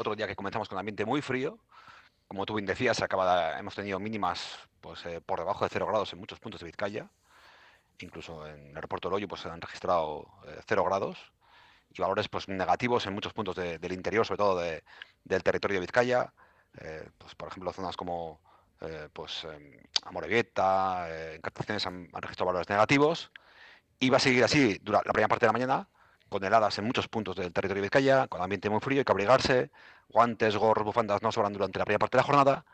otro día que comenzamos con ambiente muy frío. Como tú bien decías, hemos tenido mínimas pues, eh, por debajo de 0 grados en muchos puntos de Vizcaya. Incluso en el aeropuerto de Loyo pues, se han registrado 0 grados y valores pues, negativos en muchos puntos del interior, sobre todo del territorio de Vizcaya. pues, por ejemplo, zonas como pues, Amorebieta, Encartaciones han, han registrado valores negativos y va a seguir así durante la primera parte de la mañana, con heladas en muchos puntos del territorio de Vizcaya, con ambiente muy frío, hay que abrigarse, guantes, gorros, bufandas no sobran durante la primera parte de la jornada.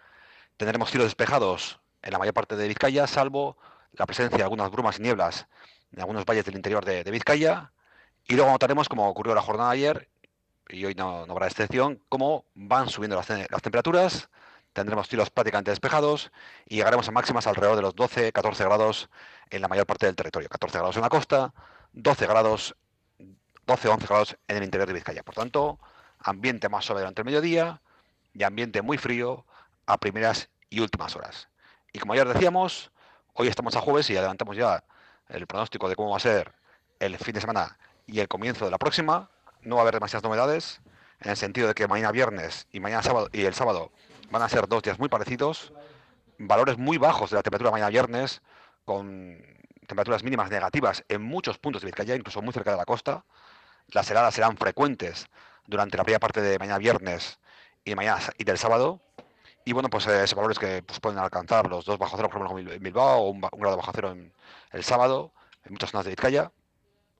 Tendremos cielos despejados en la mayor parte de Vizcaya, salvo la presencia de algunas brumas y nieblas en algunos valles del interior de, Vizcaya. Y luego notaremos, como ocurrió la jornada ayer, y hoy no, habrá excepción, cómo van subiendo las, las temperaturas, tendremos cielos prácticamente despejados y llegaremos a máximas alrededor de los 12-14 grados en la mayor parte del territorio. 14 grados en la costa, 12 grados, 12-11 grados en el interior de Vizcaya. Por tanto, ambiente más suave durante el mediodía y ambiente muy frío a primeras y últimas horas. Y como ya decíamos, hoy estamos a jueves y adelantamos ya el pronóstico de cómo va a ser el fin de semana y el comienzo de la próxima. No va a haber demasiadas novedades en el sentido de que mañana viernes y mañana sábado y el sábado van a ser dos días muy parecidos, valores muy bajos de la temperatura mañana viernes, con temperaturas mínimas negativas en muchos puntos de Vizcaya, incluso muy cerca de la costa. Las heladas serán frecuentes durante la primera parte de mañana viernes y mañana y del sábado. Y bueno, pues eh, esos valores que pues, pueden alcanzar los dos bajo cero, por ejemplo, en Bilbao, o un, grado bajo cero en el sábado, en muchas zonas de Vizcaya.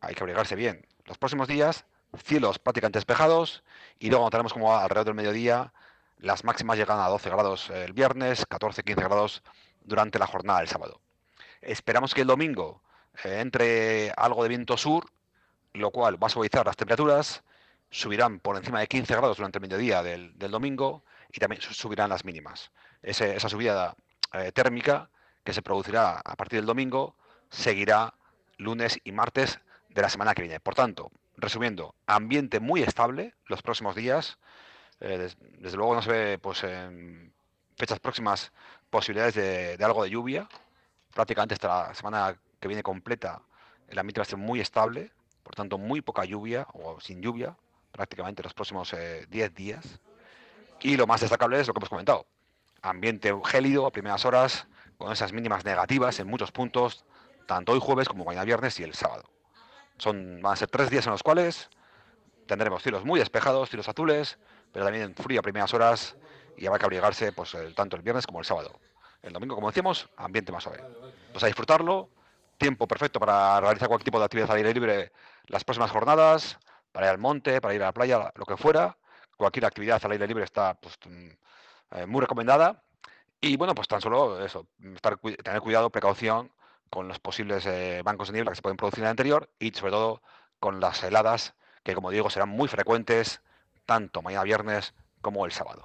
Hay que abrigarse bien. Los próximos días, cielos prácticamente despejados, y luego notaremos como alrededor del mediodía las máximas llegan a 12 grados el viernes, 14-15 grados durante la jornada del sábado. Esperamos que el domingo eh, entre algo de viento sur, lo cual va a suavizar las temperaturas, subirán por encima de 15 grados durante el mediodía del, domingo y también subirán las mínimas. esa subida eh, térmica que se producirá a partir del domingo seguirá lunes y martes de la semana que viene. Por tanto, resumiendo, ambiente muy estable los próximos días, eh, desde luego no se ve pues, en fechas próximas posibilidades de, algo de lluvia. Prácticamente esta la semana que viene completa el ambiente va a ser muy estable, por tanto muy poca lluvia o sin lluvia prácticamente los próximos 10 eh, días. Y lo más destacable es lo que hemos comentado. Ambiente gélido a primeras horas, con esas mínimas negativas en muchos puntos, tanto hoy jueves como mañana viernes y el sábado. Son, van a ser tres días en los cuales tendremos cielos muy despejados, cielos azules, pero también frío a primeras horas y habrá que abrigarse pues, tanto el viernes como el sábado. El domingo, como decíamos, ambiente más suave. Pues a disfrutarlo, tiempo perfecto para realizar cualquier tipo de actividad al aire libre las próximas jornadas, para ir al monte, para ir a la playa, lo que fuera. Cualquier actividad al aire libre está pues, mm, eh, muy recomendada. Y bueno, pues tan solo eso, estar, tener cuidado, precaución con los posibles eh, bancos de niebla que se pueden producir en el interior y sobre todo con las heladas que como digo serán muy frecuentes tanto mañana viernes como el sábado.